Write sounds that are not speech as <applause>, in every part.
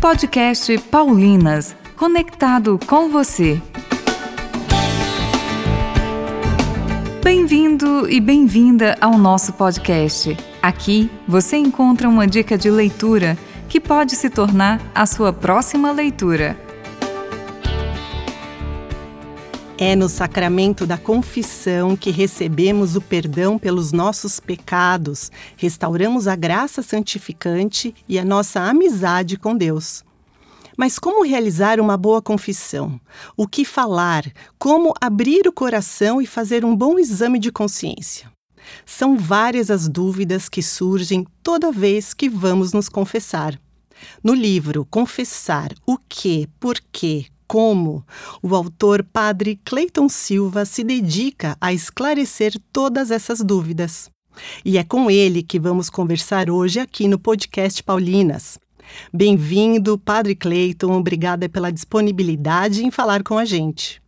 Podcast Paulinas, conectado com você. Bem-vindo e bem-vinda ao nosso podcast. Aqui você encontra uma dica de leitura que pode se tornar a sua próxima leitura. É no sacramento da confissão que recebemos o perdão pelos nossos pecados, restauramos a graça santificante e a nossa amizade com Deus. Mas como realizar uma boa confissão? O que falar? Como abrir o coração e fazer um bom exame de consciência? São várias as dúvidas que surgem toda vez que vamos nos confessar. No livro Confessar o que, por quê, como, o autor Padre Cleiton Silva se dedica a esclarecer todas essas dúvidas. E é com ele que vamos conversar hoje aqui no podcast Paulinas. Bem-vindo, Padre Cleiton, obrigada pela disponibilidade em falar com a gente.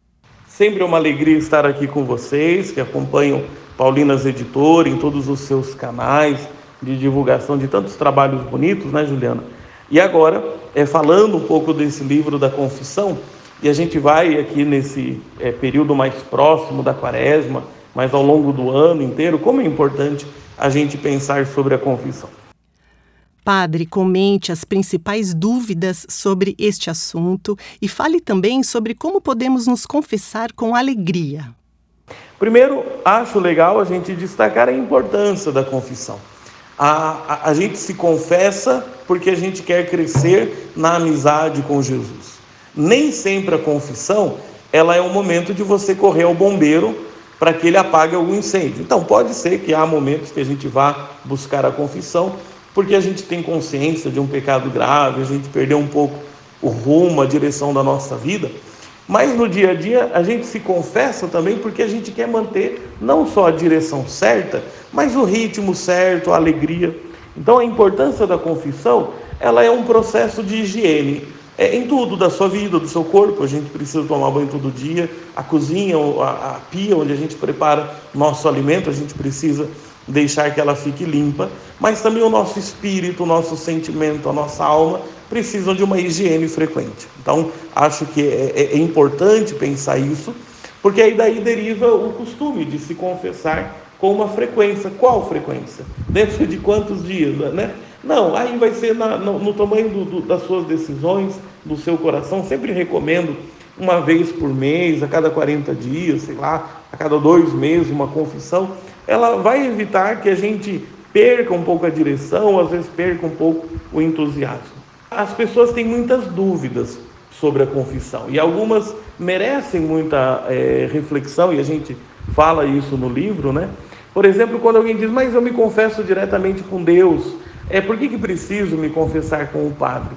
Sempre é uma alegria estar aqui com vocês que acompanham Paulinas Editor em todos os seus canais de divulgação de tantos trabalhos bonitos, né, Juliana? E agora, é, falando um pouco desse livro da confissão, e a gente vai aqui nesse é, período mais próximo da quaresma, mas ao longo do ano inteiro, como é importante a gente pensar sobre a confissão. Padre, comente as principais dúvidas sobre este assunto e fale também sobre como podemos nos confessar com alegria. Primeiro, acho legal a gente destacar a importância da confissão. A, a, a gente se confessa porque a gente quer crescer na amizade com Jesus. Nem sempre a confissão ela é um momento de você correr ao bombeiro para que ele apague algum incêndio. Então pode ser que há momentos que a gente vá buscar a confissão porque a gente tem consciência de um pecado grave, a gente perdeu um pouco o rumo, a direção da nossa vida. Mas no dia a dia a gente se confessa também porque a gente quer manter não só a direção certa, mas o ritmo certo, a alegria. Então a importância da confissão, ela é um processo de higiene. É, em tudo da sua vida, do seu corpo, a gente precisa tomar banho todo dia, a cozinha, a, a pia onde a gente prepara nosso alimento, a gente precisa deixar que ela fique limpa, mas também o nosso espírito, o nosso sentimento, a nossa alma precisam de uma higiene frequente. Então, acho que é, é, é importante pensar isso, porque aí daí deriva o costume de se confessar com uma frequência. Qual frequência? <laughs> Dentro de quantos dias, né? Não, aí vai ser na, no, no, tamanho do, do, das suas decisões, do seu coração. Sempre recomendo uma vez por mês, a cada 40 dias, sei lá, a cada dois meses, uma confissão. Ela vai evitar que a gente perca um pouco a direção, às vezes perca um pouco o entusiasmo. As pessoas têm muitas dúvidas sobre a confissão e algumas merecem muita é, reflexão e a gente fala isso no livro, né? Por exemplo, quando alguém diz, mas eu me confesso diretamente com Deus, é por que, que preciso me confessar com o padre?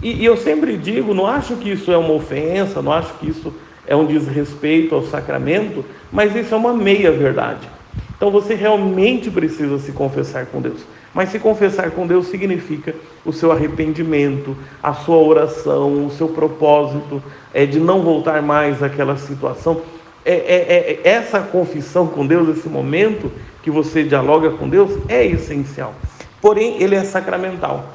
E, e eu sempre digo, não acho que isso é uma ofensa, não acho que isso é um desrespeito ao sacramento, mas isso é uma meia verdade. Então você realmente precisa se confessar com Deus. Mas se confessar com Deus significa o seu arrependimento, a sua oração, o seu propósito é de não voltar mais àquela situação. É, é, é, essa confissão com Deus, esse momento que você dialoga com Deus, é essencial. Porém, ele é sacramental.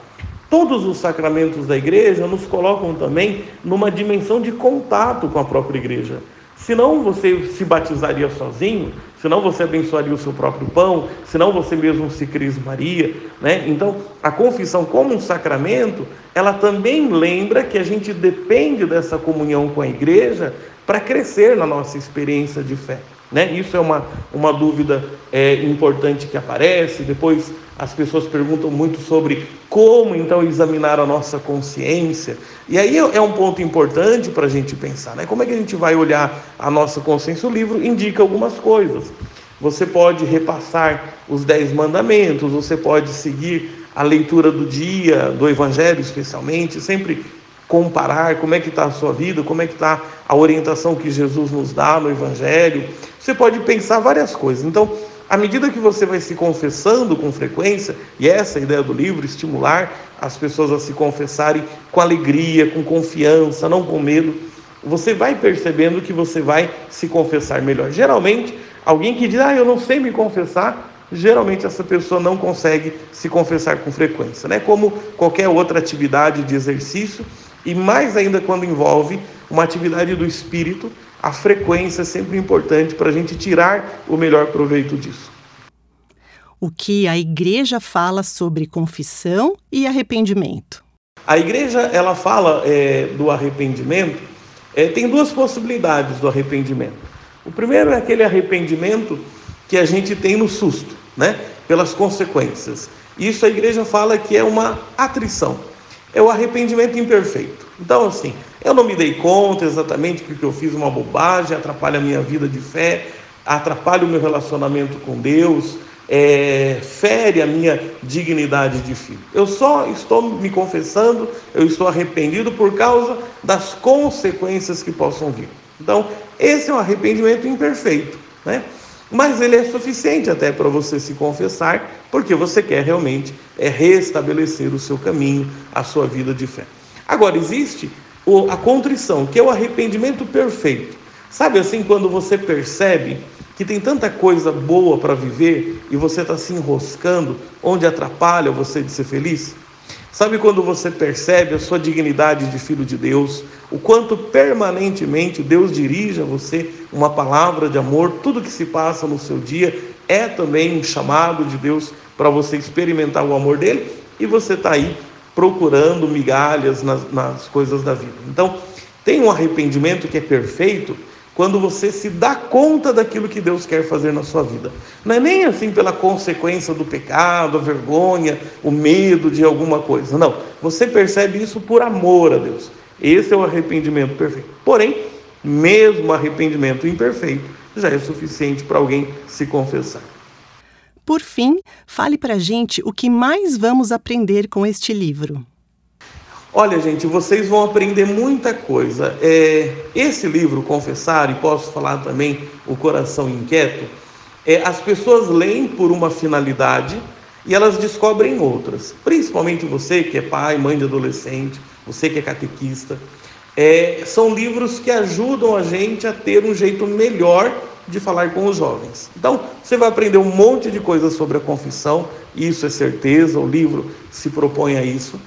Todos os sacramentos da igreja nos colocam também numa dimensão de contato com a própria igreja. Senão você se batizaria sozinho, senão você abençoaria o seu próprio pão, senão você mesmo se crismaria, né? Então, a confissão como um sacramento, ela também lembra que a gente depende dessa comunhão com a igreja para crescer na nossa experiência de fé. Né? Isso é uma, uma dúvida é, importante que aparece. Depois as pessoas perguntam muito sobre como então examinar a nossa consciência. E aí é um ponto importante para a gente pensar, né? Como é que a gente vai olhar a nossa consciência? O livro indica algumas coisas. Você pode repassar os dez mandamentos, você pode seguir a leitura do dia, do Evangelho especialmente, sempre comparar como é que está a sua vida, como é que está a orientação que Jesus nos dá no Evangelho. Você pode pensar várias coisas. Então, à medida que você vai se confessando com frequência, e essa é a ideia do livro, estimular as pessoas a se confessarem com alegria, com confiança, não com medo, você vai percebendo que você vai se confessar melhor. Geralmente, alguém que diz, ah, eu não sei me confessar, geralmente essa pessoa não consegue se confessar com frequência, né? Como qualquer outra atividade de exercício, e mais ainda quando envolve uma atividade do espírito, a frequência é sempre importante para a gente tirar o melhor proveito disso. O que a igreja fala sobre confissão e arrependimento? A igreja ela fala é, do arrependimento. É, tem duas possibilidades do arrependimento. O primeiro é aquele arrependimento que a gente tem no susto, né? Pelas consequências. Isso a igreja fala que é uma atrição. É o arrependimento imperfeito. Então, assim, eu não me dei conta exatamente porque eu fiz uma bobagem, atrapalha a minha vida de fé, atrapalha o meu relacionamento com Deus, é, fere a minha dignidade de filho. Eu só estou me confessando, eu estou arrependido por causa das consequências que possam vir. Então, esse é um arrependimento imperfeito, né? Mas ele é suficiente até para você se confessar, porque você quer realmente é, restabelecer o seu caminho, a sua vida de fé. Agora, existe a contrição, que é o arrependimento perfeito. Sabe assim, quando você percebe que tem tanta coisa boa para viver e você está se enroscando, onde atrapalha você de ser feliz? Sabe quando você percebe a sua dignidade de filho de Deus, o quanto permanentemente Deus dirige a você uma palavra de amor, tudo que se passa no seu dia é também um chamado de Deus para você experimentar o amor dele e você está aí procurando migalhas nas, nas coisas da vida. Então, tem um arrependimento que é perfeito quando você se dá conta daquilo que Deus quer fazer na sua vida. Não é nem assim pela consequência do pecado, a vergonha, o medo de alguma coisa. Não. Você percebe isso por amor a Deus. Esse é o arrependimento perfeito. Porém, mesmo arrependimento imperfeito já é suficiente para alguém se confessar. Por fim, fale para a gente o que mais vamos aprender com este livro. Olha, gente, vocês vão aprender muita coisa. É, esse livro, Confessar, e posso falar também O Coração Inquieto, é, as pessoas leem por uma finalidade e elas descobrem outras. Principalmente você que é pai, mãe de adolescente, você que é catequista. É, são livros que ajudam a gente a ter um jeito melhor de falar com os jovens. Então, você vai aprender um monte de coisas sobre a confissão, isso é certeza, o livro se propõe a isso.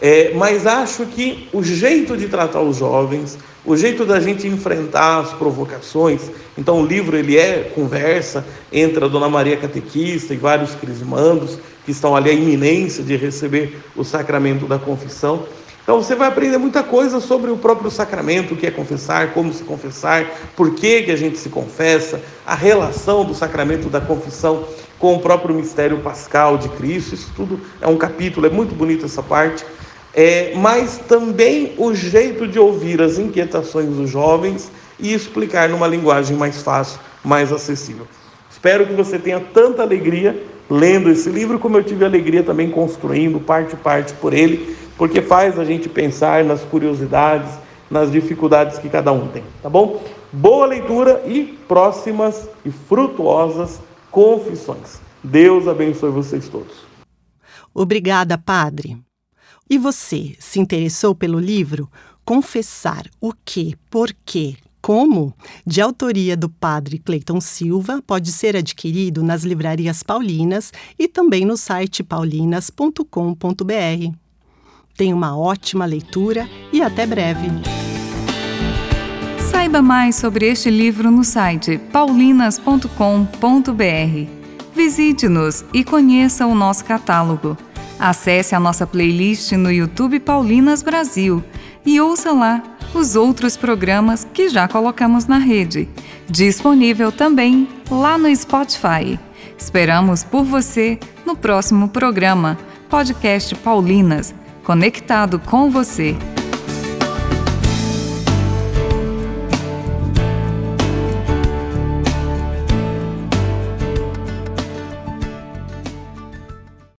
É, mas acho que o jeito de tratar os jovens, o jeito da gente enfrentar as provocações, então o livro ele é conversa entre a Dona Maria Catequista e vários crismandos que estão ali à iminência de receber o sacramento da confissão. Então você vai aprender muita coisa sobre o próprio sacramento, o que é confessar, como se confessar, por que, que a gente se confessa, a relação do sacramento da confissão com o próprio mistério pascal de Cristo. Isso tudo é um capítulo, é muito bonito essa parte é, mas também o jeito de ouvir as inquietações dos jovens e explicar numa linguagem mais fácil, mais acessível. Espero que você tenha tanta alegria lendo esse livro, como eu tive alegria também construindo parte parte por ele, porque faz a gente pensar nas curiosidades, nas dificuldades que cada um tem, tá bom? Boa leitura e próximas e frutuosas confissões. Deus abençoe vocês todos. Obrigada, Padre. E você se interessou pelo livro Confessar o que, por quê, como, de autoria do padre Cleiton Silva, pode ser adquirido nas livrarias paulinas e também no site paulinas.com.br. Tenha uma ótima leitura e até breve. Saiba mais sobre este livro no site paulinas.com.br. Visite-nos e conheça o nosso catálogo. Acesse a nossa playlist no YouTube Paulinas Brasil e ouça lá os outros programas que já colocamos na rede. Disponível também lá no Spotify. Esperamos por você no próximo programa, Podcast Paulinas, conectado com você.